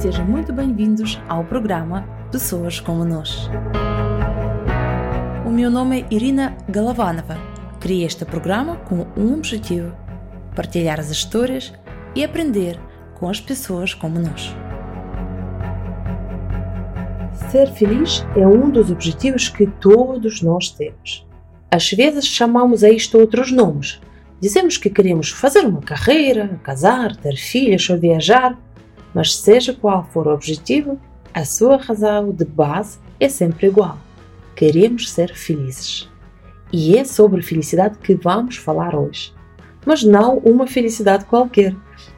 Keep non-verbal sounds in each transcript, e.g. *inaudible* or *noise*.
Sejam muito bem-vindos ao programa Pessoas como Nós. O meu nome é Irina Galovanova. Criei este programa com um objetivo: partilhar as histórias e aprender com as pessoas como nós. Ser feliz é um dos objetivos que todos nós temos. Às vezes chamamos a isto outros nomes. Dizemos que queremos fazer uma carreira, casar, ter filhos ou viajar, mas seja qual for o objetivo, a sua razão de base é sempre igual. Queremos ser felizes. E é sobre felicidade que vamos falar hoje. Mas não uma felicidade qualquer.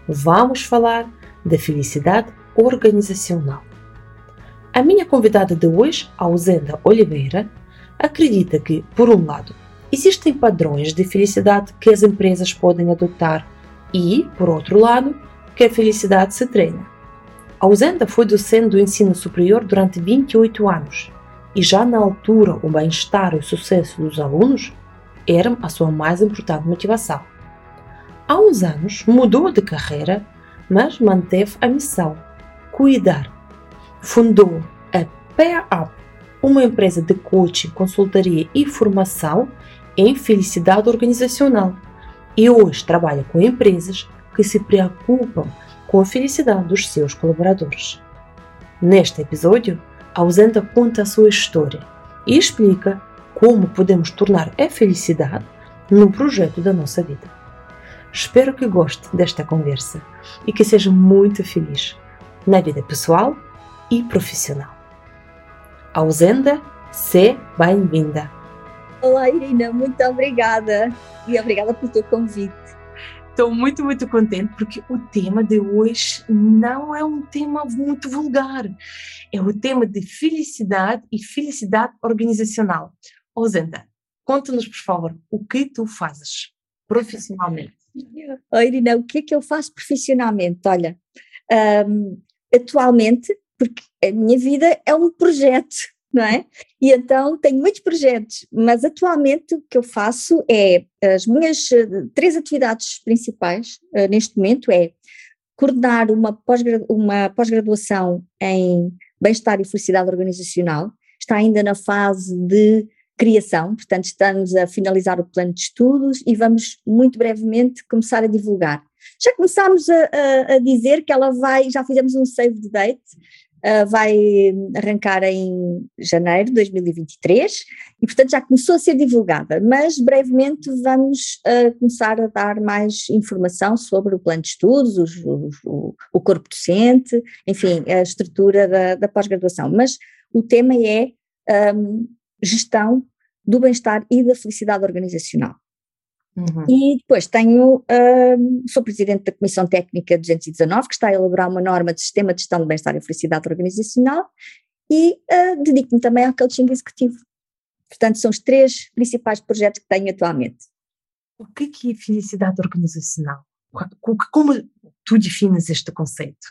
Vamos falar da felicidade organizacional. A minha convidada de hoje, Ausenda Oliveira, acredita que, por um lado, existem padrões de felicidade que as empresas podem adotar e, por outro lado, que a felicidade se treina. Ausenda foi docente do ensino superior durante 28 anos e já na altura o bem-estar e o sucesso dos alunos eram a sua mais importante motivação. Há uns anos mudou de carreira, mas manteve a missão: cuidar fundou a PAUP, uma empresa de coaching, consultoria e formação em felicidade organizacional, e hoje trabalha com empresas que se preocupam com a felicidade dos seus colaboradores. Neste episódio, a Ausenta conta a sua história e explica como podemos tornar a felicidade no projeto da nossa vida. Espero que goste desta conversa e que seja muito feliz na vida pessoal e profissional. Ausenda, se bem-vinda. Olá, Irina, muito obrigada e obrigada pelo teu convite. Estou muito, muito contente porque o tema de hoje não é um tema muito vulgar. É o tema de felicidade e felicidade organizacional. Ausenda, conta-nos, por favor, o que tu fazes profissionalmente. *laughs* Oi, Irina, o que é que eu faço profissionalmente? Olha, um, atualmente porque a minha vida é um projeto, não é? E então tenho muitos projetos, mas atualmente o que eu faço é as minhas eh, três atividades principais uh, neste momento é coordenar uma pós-graduação pós em bem-estar e felicidade organizacional, está ainda na fase de criação, portanto estamos a finalizar o plano de estudos e vamos muito brevemente começar a divulgar. Já começámos a, a, a dizer que ela vai, já fizemos um save the date, uh, vai arrancar em janeiro de 2023 e, portanto, já começou a ser divulgada, mas brevemente vamos uh, começar a dar mais informação sobre o plano de estudos, os, os, o, o, corpo docente, enfim, a estrutura da, da pós-graduação. Mas o tema é um, gestão do bem-estar e da felicidade organizacional. Uhum. E depois tenho, um, sou presidente da Comissão Técnica 219, que está a elaborar uma norma de sistema de gestão de bem-estar e felicidade organizacional, e uh, dedico-me também ao coaching executivo. Portanto, são os três principais projetos que tenho atualmente. O que é felicidade organizacional? Como tu defines este conceito?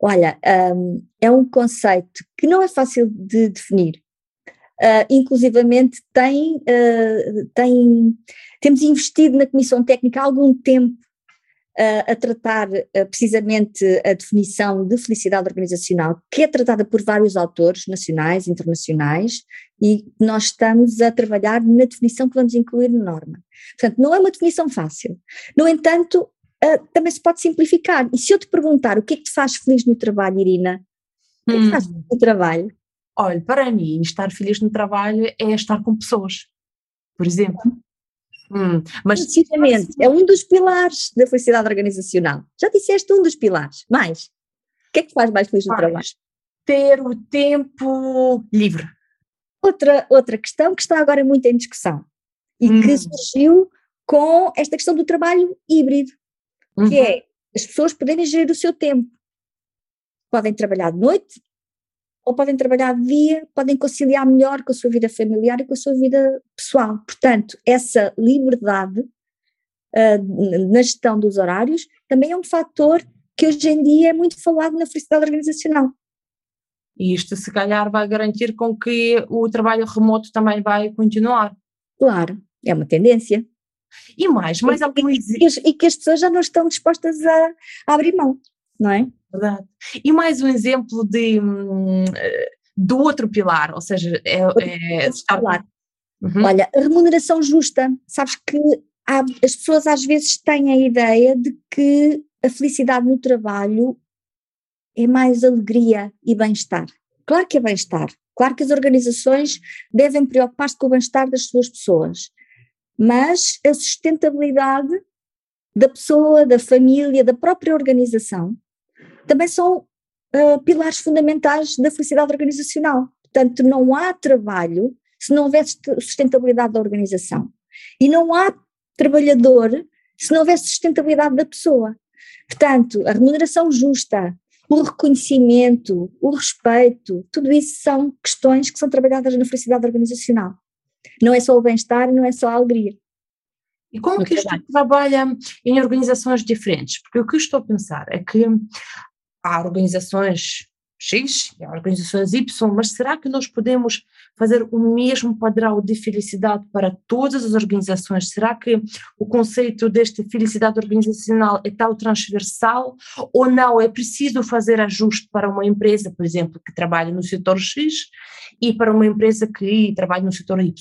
Olha, um, é um conceito que não é fácil de definir, Uh, inclusivamente tem, uh, tem, temos investido na Comissão Técnica há algum tempo uh, a tratar precisamente a definição de felicidade organizacional, que é tratada por vários autores nacionais, internacionais, e nós estamos a trabalhar na definição que vamos incluir na norma. Portanto, não é uma definição fácil. No entanto, também se pode simplificar. E se eu te perguntar o que é que te faz feliz no trabalho, Irina? O que é que te faz hum. feliz no trabalho? Olha, para mim, estar feliz no trabalho é estar com pessoas, por exemplo. Hum, mas Precisamente, é um dos pilares da felicidade organizacional. Já disseste um dos pilares. Mais? O que é que faz mais feliz no trabalho? Ter o tempo livre. Outra, outra questão que está agora muito em discussão e hum. que surgiu com esta questão do trabalho híbrido, que uhum. é as pessoas poderem gerir o seu tempo. Podem trabalhar de noite, ou podem trabalhar dia, podem conciliar melhor com a sua vida familiar e com a sua vida pessoal. Portanto, essa liberdade uh, na gestão dos horários também é um fator que hoje em dia é muito falado na felicidade organizacional. E isto, se calhar, vai garantir com que o trabalho remoto também vai continuar. Claro, é uma tendência. E mais, mais algum e, e, e que as pessoas já não estão dispostas a, a abrir mão não é? Verdade. E mais um exemplo de, hum, do outro pilar, ou seja, é, é estar... Uhum. Olha, a remuneração justa, sabes que há, as pessoas às vezes têm a ideia de que a felicidade no trabalho é mais alegria e bem-estar. Claro que é bem-estar, claro que as organizações devem preocupar-se com o bem-estar das suas pessoas, mas a sustentabilidade da pessoa, da família, da própria organização, também são uh, pilares fundamentais da felicidade organizacional. Portanto, não há trabalho se não houver sustentabilidade da organização. E não há trabalhador se não houver sustentabilidade da pessoa. Portanto, a remuneração justa, o reconhecimento, o respeito, tudo isso são questões que são trabalhadas na felicidade organizacional. Não é só o bem-estar, não é só a alegria. E como que isto trabalha em organizações diferentes? Porque o que eu estou a pensar é que há organizações X e há organizações Y, mas será que nós podemos fazer o mesmo padrão de felicidade para todas as organizações? Será que o conceito desta felicidade organizacional é tal transversal ou não? É preciso fazer ajuste para uma empresa, por exemplo, que trabalha no setor X e para uma empresa que trabalha no setor Y?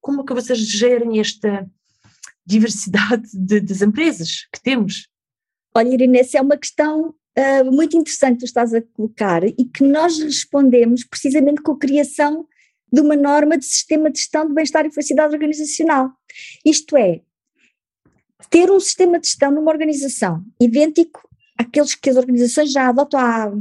Como que vocês gerem esta diversidade de, das empresas que temos? Olha, Irene, essa é uma questão uh, muito interessante que tu estás a colocar e que nós respondemos precisamente com a criação de uma norma de sistema de gestão de bem-estar e felicidade organizacional. Isto é, ter um sistema de gestão numa organização idêntico àqueles que as organizações já adotam há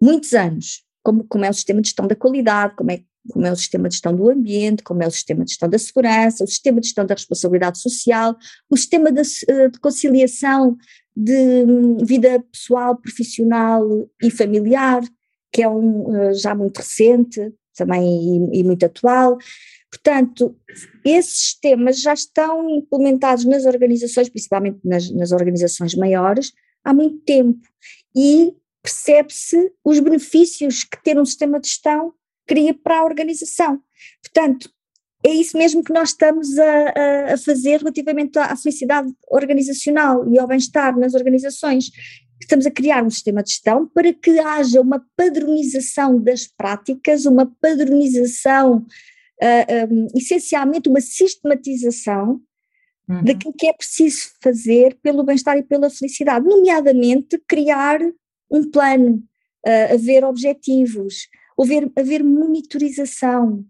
muitos anos, como, como é o sistema de gestão da qualidade, como é, como é o sistema de gestão do ambiente, como é o sistema de gestão da segurança, o sistema de gestão da responsabilidade social, o sistema de, de conciliação de hum, vida pessoal, profissional e familiar, que é um eh, já muito recente também e, e muito atual. Portanto, esses temas já estão implementados nas organizações, principalmente nas, nas organizações maiores, há muito tempo e percebe-se os benefícios que ter um sistema de gestão cria para a organização. Portanto, é isso mesmo que nós estamos a, a fazer relativamente à felicidade organizacional e ao bem-estar nas organizações. Estamos a criar um sistema de gestão para que haja uma padronização das práticas, uma padronização, uh, um, essencialmente uma sistematização uhum. daquilo que é preciso fazer pelo bem-estar e pela felicidade, nomeadamente criar um plano, uh, haver objetivos, haver, haver monitorização,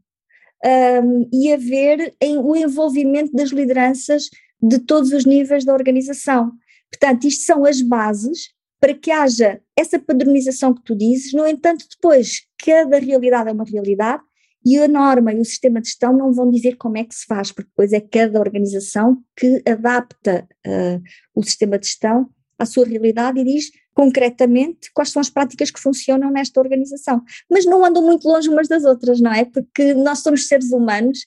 um, e haver em, o envolvimento das lideranças de todos os níveis da organização. Portanto, isto são as bases para que haja essa padronização que tu dizes, no entanto, depois, cada realidade é uma realidade e a norma e o sistema de gestão não vão dizer como é que se faz, porque depois é cada organização que adapta uh, o sistema de gestão à sua realidade e diz concretamente quais são as práticas que funcionam nesta organização. Mas não andam muito longe umas das outras, não é? Porque nós somos seres humanos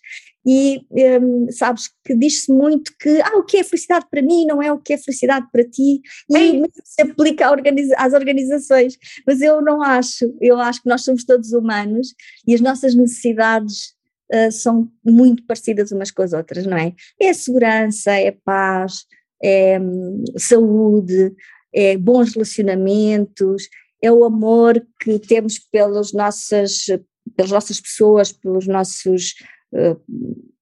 e um, sabes que diz-se muito que ah, o que é felicidade para mim não é o que é felicidade para ti e se aplica organiza às organizações, mas eu não acho, eu acho que nós somos todos humanos e as nossas necessidades uh, são muito parecidas umas com as outras, não é? É segurança, é paz, é um, saúde, é bons relacionamentos, é o amor que temos pelas nossas, pelas nossas pessoas, pelos nossos, uh,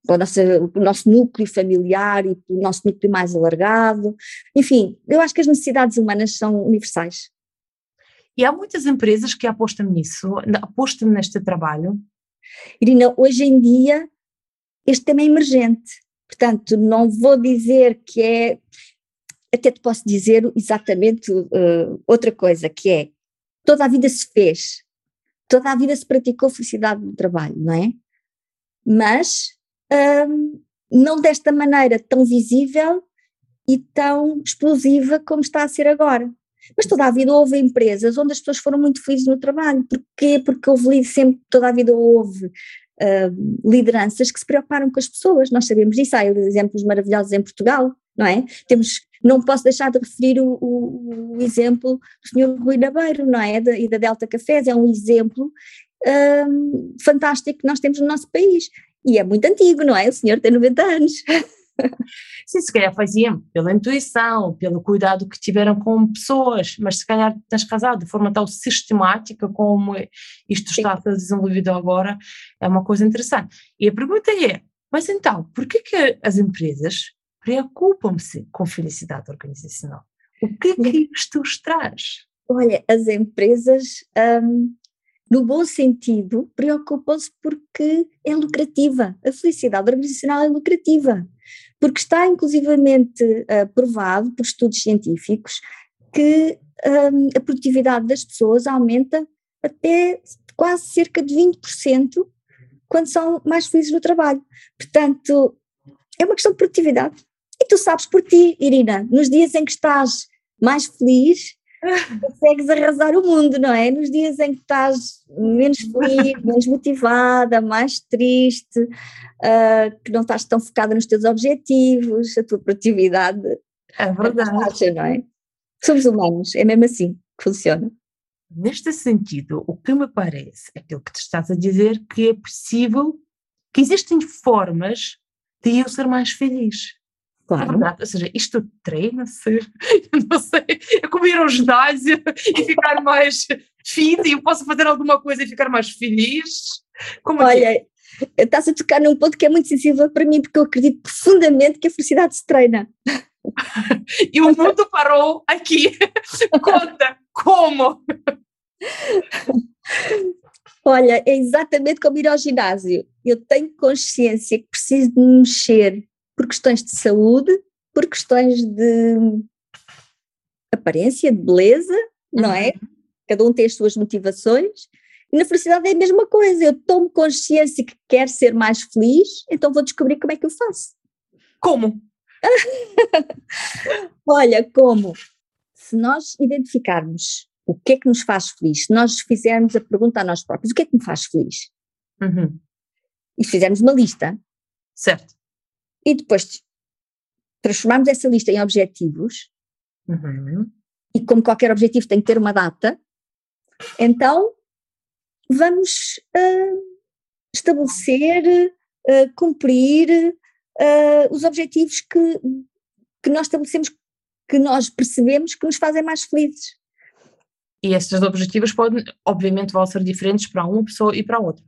pelo nosso, nosso núcleo familiar e pelo nosso núcleo mais alargado. Enfim, eu acho que as necessidades humanas são universais. E há muitas empresas que apostam nisso, apostam neste trabalho? Irina, hoje em dia este tema é emergente, portanto não vou dizer que é, até te posso dizer exatamente uh, outra coisa, que é toda a vida se fez, toda a vida se praticou felicidade no trabalho, não é? Mas um, não desta maneira tão visível e tão explosiva como está a ser agora. Mas toda a vida houve empresas onde as pessoas foram muito felizes no trabalho. Porquê? Porque houve sempre, toda a vida houve uh, lideranças que se preocuparam com as pessoas. Nós sabemos disso. Há exemplos maravilhosos em Portugal, não é? Temos não posso deixar de referir o, o, o exemplo do Sr. Rui Nabeiro, não é? Da, e da Delta Cafés, é um exemplo um, fantástico que nós temos no nosso país. E é muito antigo, não é? O senhor tem 90 anos. *laughs* Sim, se calhar faziam pela intuição, pelo cuidado que tiveram com pessoas, mas se calhar tens casado de forma tão sistemática como isto está a ser desenvolvido agora, é uma coisa interessante. E a pergunta é, mas então, por que que as empresas preocupam-se com felicidade organizacional? O que é que isto os traz? Olha, as empresas hum, no bom sentido, preocupam-se porque é lucrativa. A felicidade organizacional é lucrativa, porque está inclusivamente uh, provado por estudos científicos que um, a produtividade das pessoas aumenta até quase cerca de 20% quando são mais felizes no trabalho. Portanto, é uma questão de produtividade. E tu sabes por ti, Irina, nos dias em que estás mais feliz, *laughs* consegues arrasar o mundo, não é? Nos dias em que estás menos feliz, *laughs* menos motivada, mais triste, uh, que não estás tão focada nos teus objetivos, a tua produtividade é verdade. Baixa, não é? Somos humanos, é mesmo assim que funciona. Neste sentido, o que me parece, é aquilo que te estás a dizer, que é possível, que existem formas de eu ser mais feliz. Claro. É ou seja, isto treina-se, *laughs* não sei, é como ir ao ginásio *laughs* e ficar mais fit e eu posso fazer alguma coisa e ficar mais feliz. Como Olha, é? estás a tocar num ponto que é muito sensível para mim, porque eu acredito profundamente que a felicidade se treina. *laughs* e o mundo parou aqui. Conta, como? Olha, é exatamente como ir ao ginásio. Eu tenho consciência que preciso de me mexer por questões de saúde, por questões de aparência, de beleza, uhum. não é? Uhum. Cada um tem as suas motivações. E na felicidade é a mesma coisa. Eu tomo consciência que quero ser mais feliz, então vou descobrir como é que eu faço. Como? *laughs* Olha, como? Se nós identificarmos o que é que nos faz feliz, se nós fizermos a pergunta a nós próprios, o que é que me faz feliz? Uhum. E fizermos uma lista. Certo e depois transformarmos essa lista em objetivos, uhum. e como qualquer objetivo tem que ter uma data, então vamos uh, estabelecer, uh, cumprir uh, os objetivos que, que nós estabelecemos, que nós percebemos que nos fazem mais felizes. E esses objetivos podem, obviamente, vão ser diferentes para uma pessoa e para outra,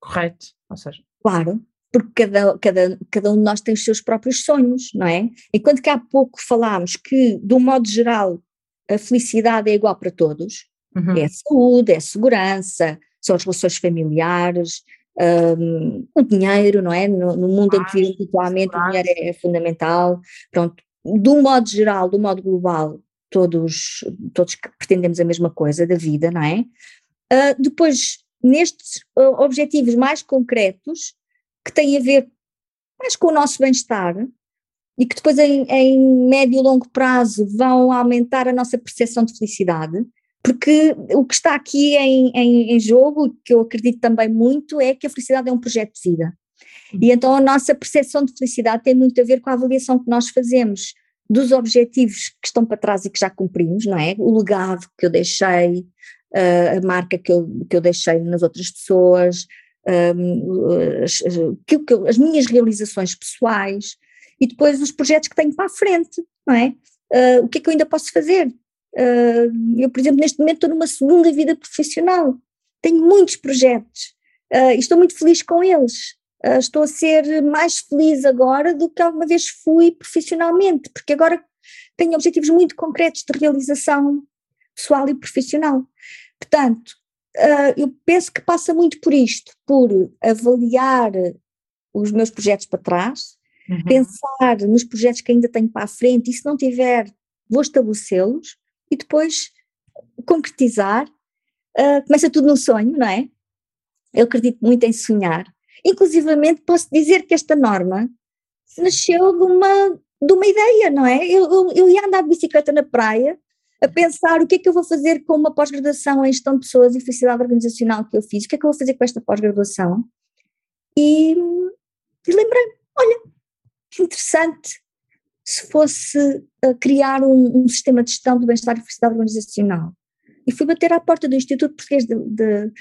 correto? Ou seja, claro, porque cada, cada, cada um de nós tem os seus próprios sonhos, não é? Enquanto que há pouco falámos que, de um modo geral, a felicidade é igual para todos, uhum. é a saúde, é a segurança, são as relações familiares, um, o dinheiro, não é? No, no mundo em que vivemos atualmente, o dinheiro é, é, fundamental. Pronto, de um modo geral, de um modo global, todos, todos pretendemos a mesma coisa da vida, não é? Uh, depois, nestes uh, objetivos mais concretos, que têm a ver mais com o nosso bem-estar e que depois em, em médio e longo prazo vão aumentar a nossa percepção de felicidade, porque o que está aqui em, em, em jogo, que eu acredito também muito, é que a felicidade é um projeto de vida. E então a nossa percepção de felicidade tem muito a ver com a avaliação que nós fazemos dos objetivos que estão para trás e que já cumprimos, não é? O legado que eu deixei, a marca que eu, que eu deixei nas outras pessoas, um, as, as, minhas realizações pessoais e depois os projetos que tenho para a frente, não é? Uh, o que é que eu ainda posso fazer? Uh, eu, por exemplo, neste momento estou numa segunda vida profissional, tenho muitos projetos uh, e estou muito feliz com eles. estou a ser mais feliz agora do que alguma vez fui profissionalmente, porque agora tenho objetivos muito concretos de realização pessoal e profissional. Portanto, uh, eu penso que passa muito por isto, por avaliar os meus projetos para trás, uhum. pensar nos projetos que ainda tenho para a frente e se não tiver, vou estabelecê-los e depois concretizar. Uh, começa tudo no sonho, não é? Eu acredito muito em sonhar. Inclusivamente posso dizer que esta norma nasceu de uma, de uma ideia, não é? Eu, eu, eu ia andar de bicicleta na praia a pensar o que é que eu vou fazer com uma pós-graduação em gestão de pessoas e felicidade organizacional que eu fiz, o que é que eu vou fazer com esta pós-graduação? E, e lembrei olha, que interessante se fosse uh, criar um, um, sistema de gestão do bem-estar e felicidade organizacional. E fui bater à porta do Instituto Português de, de,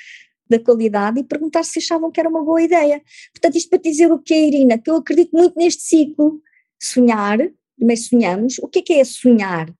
da Qualidade e perguntar se achavam que era uma boa ideia. Portanto, isto para dizer o que é, Irina, que eu acredito muito neste ciclo sonhar, mas sonhamos. O que é que é sonhar?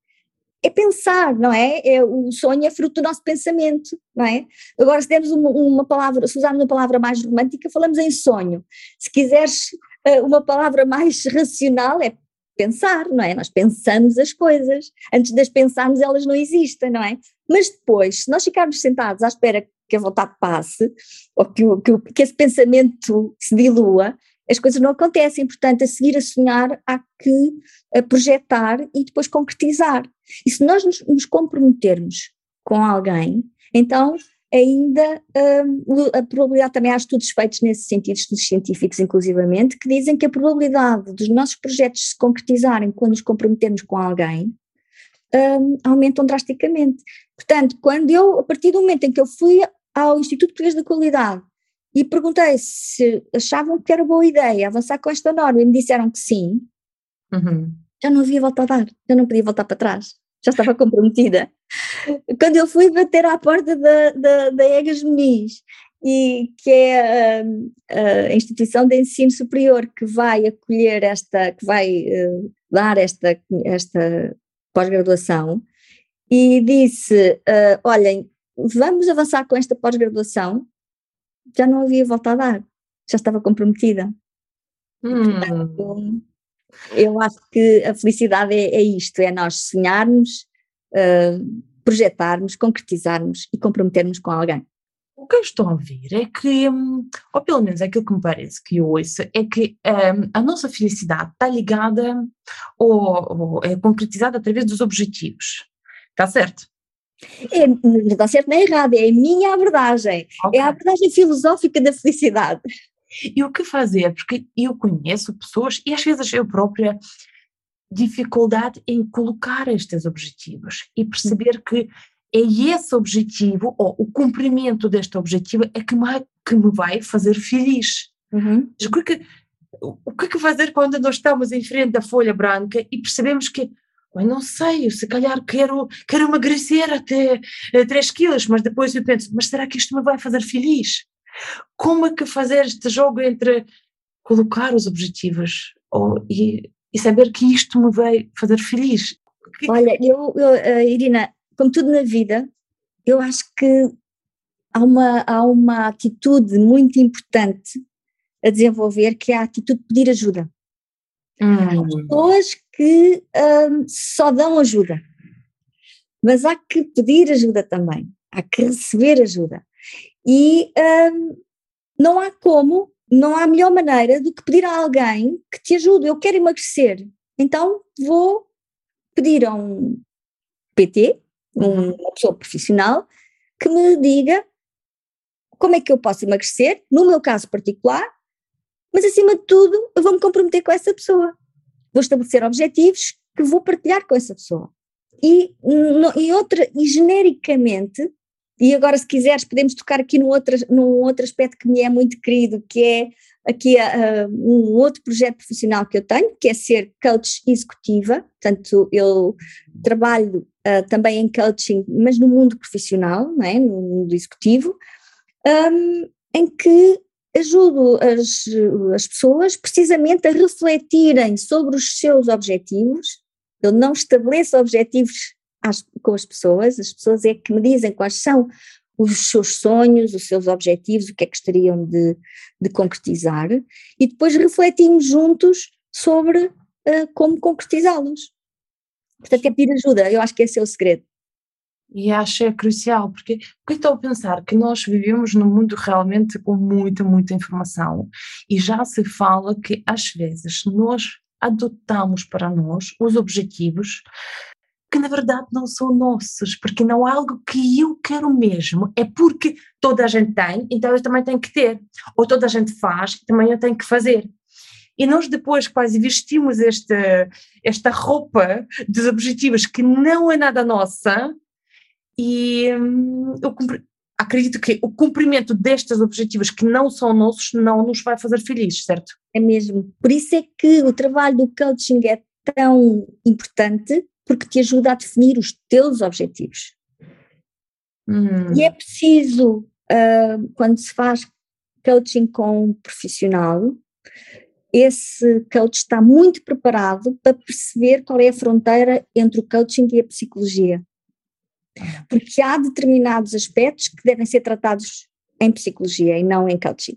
É pensar, não é? é? O sonho é fruto do nosso pensamento, não é? Agora, se dermos uma, uma palavra, se usarmos uma palavra mais romântica, falamos em sonho. Se quiseres uh, uma palavra mais *laughs* racional, é pensar, não é? Nós pensamos as coisas. Antes de as pensarmos, elas não existem, não é? Mas depois, se nós ficarmos sentados à espera que a vontade passe, ou que, o, que, o, que esse pensamento se dilua, as coisas não acontecem. Portanto, a seguir a sonhar, há que a projetar e depois concretizar. E se nós nos, nos comprometermos com alguém, então ainda um, a probabilidade, também há estudos feitos nesse sentido, estudos científicos inclusivamente, que dizem que a probabilidade dos nossos projetos se concretizarem quando nos comprometemos com alguém um, aumentam drasticamente. Portanto, quando eu, a partir do momento em que eu fui ao Instituto Português da Qualidade e perguntei se achavam que era boa ideia avançar com esta norma e me disseram que sim, uhum. Já não havia volta a dar, já não podia voltar para trás, já estava comprometida. Quando eu fui bater à porta da, da, da Egas Muniz, e que é a, a, instituição de ensino superior que vai acolher esta, que vai uh, dar esta, esta pós-graduação, e disse: uh, olhem, vamos avançar com esta pós-graduação, já não havia volta a dar, já estava comprometida. Hum. Portanto, eu acho que a felicidade é, é isto: é nós sonharmos, uh, projetarmos, concretizarmos e comprometermos com alguém. O que eu estou a ouvir é que, hum, ou pelo menos aquilo que me parece que eu ouço, é que um, a nossa felicidade está ligada ou, ou é concretizada através dos objetivos. Está certo? É, não está certo nem errado, é a minha abordagem. Okay. É a abordagem filosófica da felicidade. E o que fazer? Porque eu conheço pessoas, e às vezes eu própria, dificuldade em colocar estes objetivos e perceber que é esse objetivo, ou o cumprimento deste objetivo, é que me, que me vai fazer feliz. Uhum. O, que, é o que é que fazer quando nós estamos em frente da folha branca e percebemos que eu não sei, eu se calhar quero, quero emagrecer até 3 eh, quilos, mas depois eu penso, mas será que isto me vai fazer feliz? Como é que fazer este jogo entre colocar os objetivos ou, e, e saber que isto me vai fazer feliz? Olha, eu, eu uh, Irina, como tudo na vida, eu acho que há uma, há uma atitude muito importante a desenvolver que é a atitude de pedir ajuda. Hum. Pessoas que um, só dão ajuda, mas há que pedir ajuda também, há que receber ajuda. E um, não há como, não há melhor maneira do que pedir a alguém que te ajude. Eu quero emagrecer, então vou pedir a um PT, uhum. uma pessoa profissional, que me diga como é que eu posso emagrecer, no meu caso particular, mas acima de tudo eu vou me comprometer com essa pessoa. Vou estabelecer objetivos que vou partilhar com essa pessoa. E, no, e, outra, e genericamente, e agora se quiseres podemos tocar aqui num outro, num outro aspecto que me é muito querido, que é aqui uh, um outro projeto profissional que eu tenho, que é ser coach executiva, portanto eu trabalho uh, também em coaching, mas no mundo profissional, não é? no mundo executivo, um, em que ajudo as, as pessoas precisamente a refletirem sobre os seus objetivos. Eu não estabeleço objetivos às, com as pessoas, as pessoas é que me dizem quais são os seus sonhos, os seus objetivos, o que é que gostariam de, de concretizar, e depois refletimos juntos sobre uh, como concretizá-los. Portanto, é pedir ajuda, eu acho que esse é o segredo. E acho é crucial, porque, porque estou a pensar que nós vivemos num mundo realmente com muita, muita informação e já se fala que às vezes nós adotamos para nós os objetivos que na verdade não são nossos, porque não é algo que eu quero mesmo, é porque toda a gente tem, então eu também tenho que ter, ou toda a gente faz, também eu tenho que fazer. E nós depois quase vestimos esta, esta roupa dos objetivos que não é nada nossa, e hum, eu acredito que o cumprimento destes objetivos que não são nossos não nos vai fazer felizes, certo? É mesmo. Por isso é que o trabalho do coaching é tão importante, porque te ajuda a definir os teus objetivos. Hum. E é preciso, uh, quando se faz coaching com um profissional, esse coach está muito preparado para perceber qual é a fronteira entre o coaching e a psicologia. Porque há determinados aspectos que devem ser tratados em psicologia e não em coaching.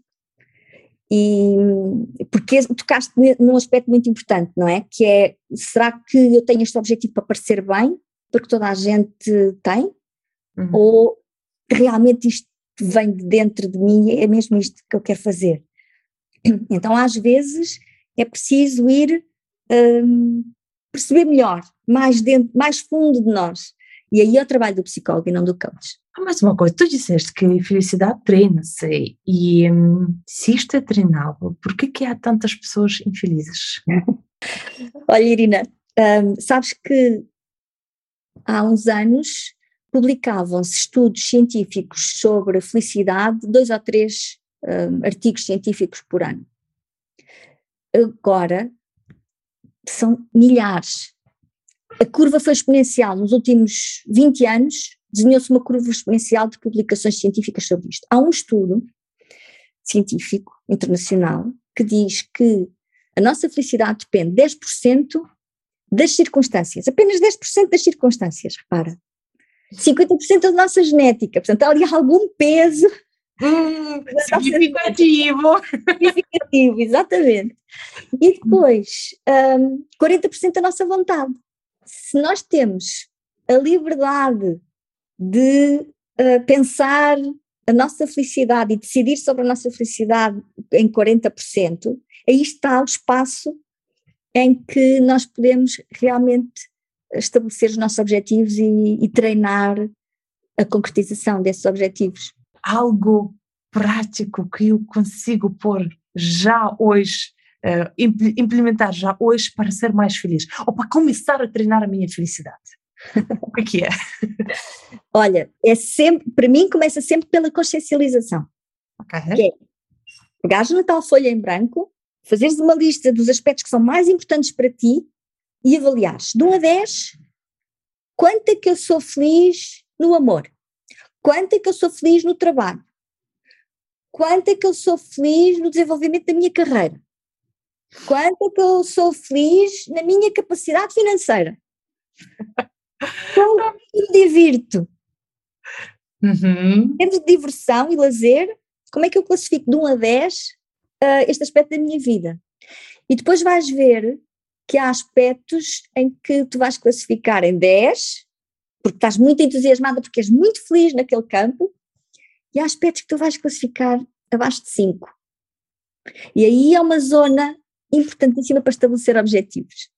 E porque tocaste num aspecto muito importante, não é? Que é, será que eu tenho este objetivo para parecer bem, porque toda a gente tem? Uhum. Ou realmente isto vem de dentro de mim, é mesmo isto que eu quero fazer? Então, às vezes, é preciso ir um, perceber melhor, mais, dentro, mais fundo de nós. E aí é o trabalho do psicólogo e não do coach. Mais uma coisa, tu disseste que a felicidade treina-se e hum, se isto é treinável, por que, que há tantas pessoas infelizes? *laughs* Olha, Irina, um, sabes que há uns anos publicavam-se estudos científicos sobre felicidade, dois ou três um, artigos científicos por ano. Agora são milhares. A curva foi exponencial nos últimos 20 anos, desenhou-se uma curva exponencial de publicações científicas sobre isto. Há um estudo científico internacional que diz que a nossa felicidade depende 10% das circunstâncias, apenas 10% das circunstâncias, repara. 50% da nossa genética, portanto há ali algum peso Hum, *laughs* significativo. Significativo, exatamente. E depois, um, 40% da nossa vontade. Se nós temos a liberdade de uh, pensar a nossa felicidade e decidir sobre a nossa felicidade em 40%, aí está o espaço em que nós podemos realmente estabelecer os nossos objetivos e, e treinar a concretização desses objetivos algo prático que eu consigo pôr já hoje, uh, implementar já hoje para ser mais feliz, ou para começar a treinar a minha felicidade? O que é que é? Olha, é sempre, para mim começa sempre pela consciencialização. Ok. Que é pegares na tal folha em branco, fazeres uma lista dos aspectos que são mais importantes para ti e avaliares de 1 a 10 quanto é que eu sou feliz no amor, Quanto é que eu sou feliz no trabalho? Quanto é que eu sou feliz no desenvolvimento da minha carreira? Quanto é que eu sou feliz na minha capacidade financeira? Como é me divirto? Uhum. Em termos de diversão e lazer, como é que eu classifico de 1 a 10 uh, este aspecto da minha vida? E depois vais ver que há aspectos em que tu vais classificar em 10 porque estás muito entusiasmada, porque és muito feliz naquele campo, e há aspectos que tu vais classificar abaixo de 5. E aí é uma zona importantíssima para estabelecer objetivos.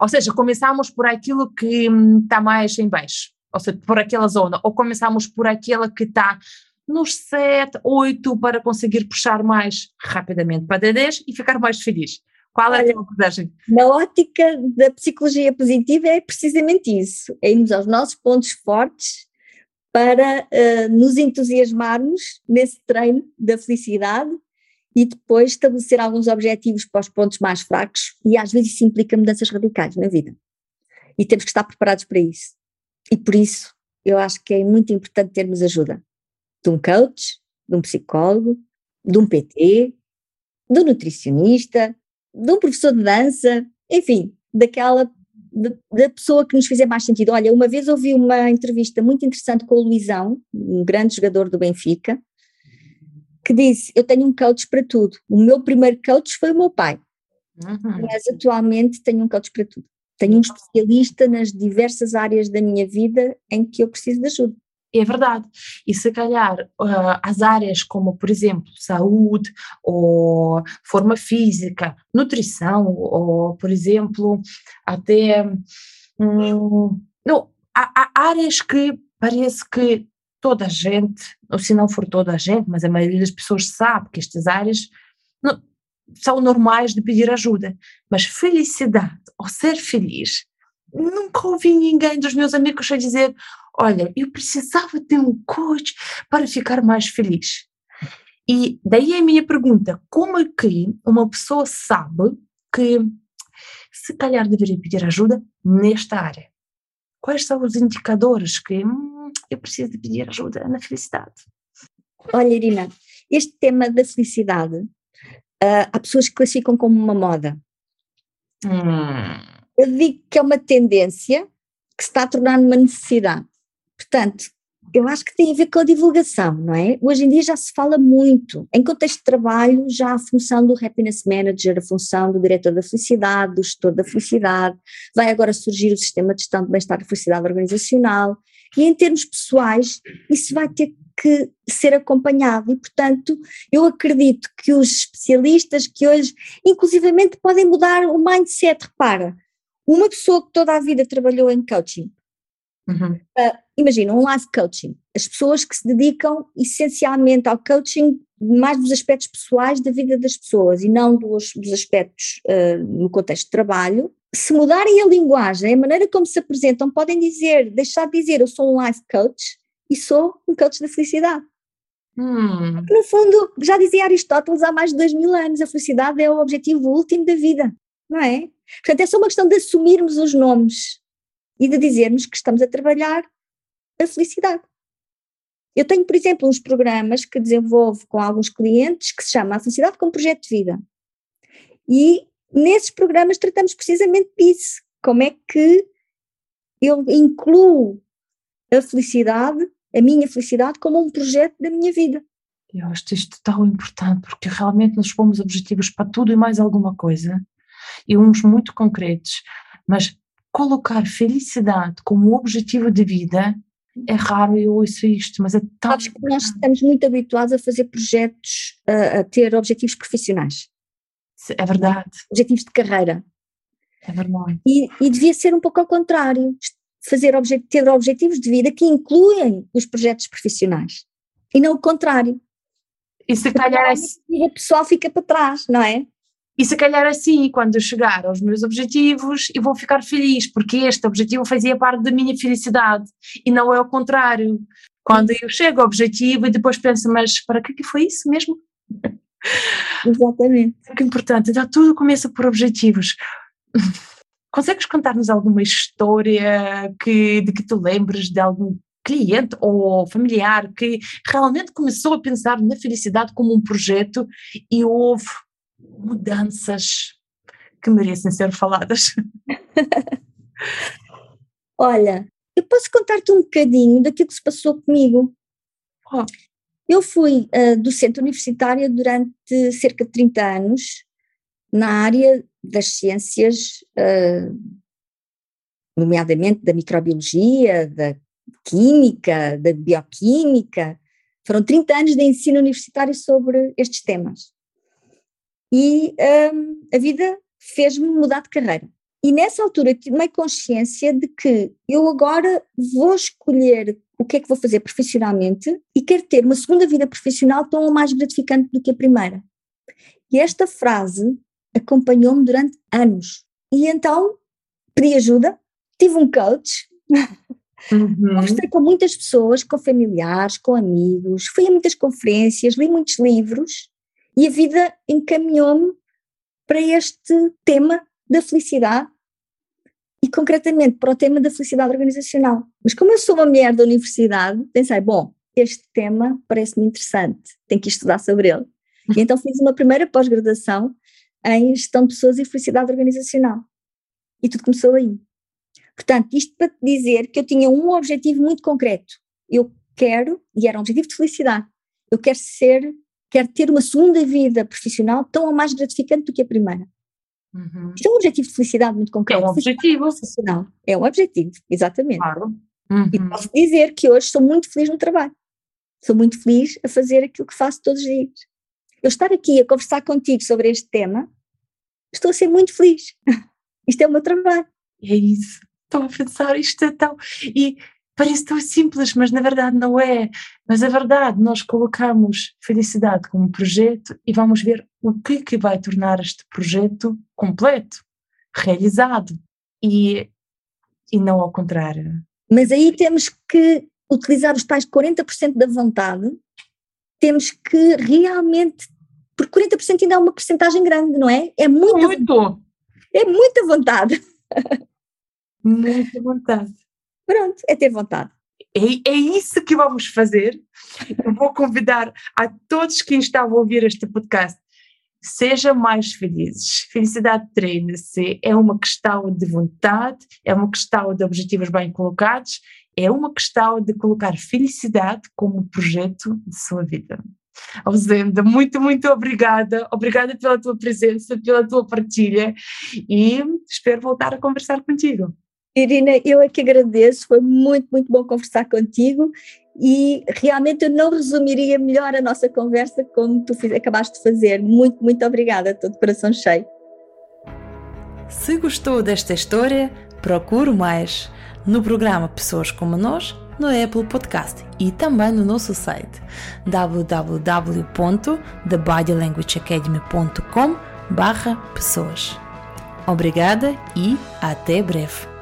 Ou seja, começamos por aquilo que está mais em baixo, ou seja, por aquela zona, ou começamos por aquela que está nos 7, 8 para conseguir puxar mais rapidamente para 10 e ficar mais feliz. Qual é a tua abordagem? Na ótica da psicologia positiva é precisamente isso, é irmos aos nossos pontos fortes para uh, nos entusiasmarmos nesse treino da felicidade e depois estabelecer alguns objetivos para os pontos mais fracos e às vezes isso implica mudanças radicais na vida. E temos que estar preparados para isso. E por isso eu acho que é muito importante termos ajuda de um coach, de um psicólogo, de um PT, do nutricionista, de um professor de dança, enfim, daquela da pessoa que nos fizer mais sentido. Olha, uma vez ouvi uma entrevista muito interessante com o Luizão, um grande jogador do Benfica, que disse: Eu tenho um coach para tudo. O meu primeiro coach foi o meu pai, uhum. mas atualmente tenho um coach para tudo. Tenho um especialista nas diversas áreas da minha vida em que eu preciso de ajuda é verdade. E se calhar uh, as áreas como, por exemplo, saúde ou forma física, nutrição ou, por exemplo, até um, não, há, há, áreas que parece que toda a gente, ou se não for toda a gente, mas a maioria das pessoas sabe que estas áreas não, são normais de pedir ajuda, mas felicidade ou ser feliz, nunca ouvi ninguém dos meus amigos a dizer olha, eu precisava ter um coach para ficar mais feliz. E daí a minha pergunta: como é que uma pessoa sabe que se calhar deveria pedir ajuda nesta área? Quais são os indicadores que hum, eu preciso de pedir ajuda na felicidade? Olha, Irina, este tema da felicidade Uh, há pessoas que classificam como uma moda. Hum. Eu digo que é uma tendência que se está a tornar uma necessidade. Portanto, eu acho que tem a ver com a divulgação, não é? Hoje em dia já se fala muito. Em contexto de trabalho, já a função do happiness manager, a função do diretor da felicidade, do gestor da felicidade, vai agora surgir o sistema de gestão de bem-estar e felicidade organizacional. E em termos pessoais, isso vai ter que ser acompanhado e, portanto, eu acredito que os especialistas que hoje, inclusivamente, podem mudar o mindset, repara, uma pessoa que toda a vida trabalhou em coaching, uhum. uh, imagina, um life coaching, as pessoas que se dedicam essencialmente ao coaching mais dos aspectos pessoais da vida das pessoas e não dos, dos aspectos uh, no contexto de trabalho, se mudarem a linguagem, a maneira como se apresentam, podem dizer, deixar de dizer eu sou um life coach e sou um coach da felicidade. Hum. No fundo, já dizia Aristóteles há mais de dois mil anos, a felicidade é o objetivo último da vida, não é? Portanto, é só uma questão de assumirmos os nomes e de dizermos que estamos a trabalhar a felicidade. Eu tenho, por exemplo, uns programas que desenvolvo com alguns clientes que se chama A Felicidade como Projeto de Vida. E nesses programas tratamos precisamente disso. Como é que eu incluo a felicidade, a minha felicidade, como um projeto da minha vida. Eu acho isto tão importante porque realmente nós pomos objetivos para tudo e mais alguma coisa e uns muito concretos, mas colocar felicidade como objetivo de vida é raro eu ouço isto, mas é tão. Acho que nós estamos muito habituados a fazer projetos, a, a ter objetivos profissionais. É verdade. Objetivos de carreira. É verdade. E, e devia ser um pouco ao contrário, fazer ter objetivos de vida que incluem os projetos profissionais e não o contrário. E se calhar. A vida pessoal fica para trás, não é? E se calhar assim, quando eu chegar aos meus objetivos, eu vou ficar feliz, porque este objetivo fazia parte da minha felicidade e não é o contrário. Quando eu chego ao objetivo e depois penso, mas para que, que foi isso mesmo? *laughs* Exatamente. É que importante, então tudo começa por objetivos. Consegues contar-nos alguma história que, de que tu lembres de algum cliente ou familiar que realmente começou a pensar na felicidade como um projeto e houve mudanças que merecem ser faladas? *laughs* Olha, eu posso contar-te um bocadinho daquilo que se passou comigo. Oh. Eu fui uh, docente universitária durante cerca de 30 anos na área das ciências, uh, nomeadamente da microbiologia, da química, da bioquímica. Foram 30 anos de ensino universitário sobre estes temas. E um, a vida fez-me mudar de carreira. E nessa altura tomei consciência de que eu agora vou escolher o que é que vou fazer profissionalmente e quero ter uma segunda vida profissional tão ou mais gratificante do que a primeira. E esta frase acompanhou-me durante anos. E então pedi ajuda, tive um coach, uhum. conversei com muitas pessoas, com familiares, com amigos, fui a muitas conferências, li muitos livros e a vida encaminhou-me para este tema da felicidade e concretamente para o tema da felicidade organizacional. Mas como eu sou uma mulher da universidade, pensei, bom, este tema parece-me interessante, tenho que estudar sobre ele. E então fiz uma primeira pós-graduação em gestão de pessoas e felicidade organizacional. E tudo começou aí. Portanto, isto para te dizer que eu tinha um objetivo muito concreto. Eu quero, e era um objetivo de felicidade, eu quero ser, quero ter uma segunda vida profissional tão ou mais gratificante do que a primeira. Uhum. Isto é um objetivo de felicidade muito concreto. É um objetivo. Profissional. É um objetivo, exatamente. Claro. Uhum. E posso dizer que hoje sou muito feliz no trabalho. Sou muito feliz a fazer aquilo que faço todos os dias. Eu estar aqui a conversar contigo sobre este tema, estou a ser muito feliz. *laughs* Isto é o meu trabalho. É isso. Estou a pensar, isto é tão. E parece tão simples, mas na verdade não é. Mas a verdade, nós colocamos felicidade como projeto e vamos ver o que, que vai tornar este projeto completo, realizado e, e não ao contrário. Mas aí temos que utilizar os tais 40% da vontade, temos que realmente, porque 40% ainda é uma porcentagem grande, não é? É muita Muito! É muita vontade. Muita vontade. Pronto, é ter vontade. É, é isso que vamos fazer. Eu vou convidar a todos quem estavam a ouvir este podcast Seja mais felizes. Felicidade treina-se. É uma questão de vontade, é uma questão de objetivos bem colocados, é uma questão de colocar felicidade como projeto de sua vida. Alzenda, muito, muito obrigada. Obrigada pela tua presença, pela tua partilha e espero voltar a conversar contigo. Irina, eu é que agradeço, foi muito, muito bom conversar contigo e realmente eu não resumiria melhor a nossa conversa como tu fiz, acabaste de fazer. Muito, muito obrigada, estou de coração cheio. Se gostou desta história, procure mais no programa Pessoas como Nós no Apple Podcast e também no nosso site www.thebodylanguageacademy.com barra pessoas. Obrigada e até breve.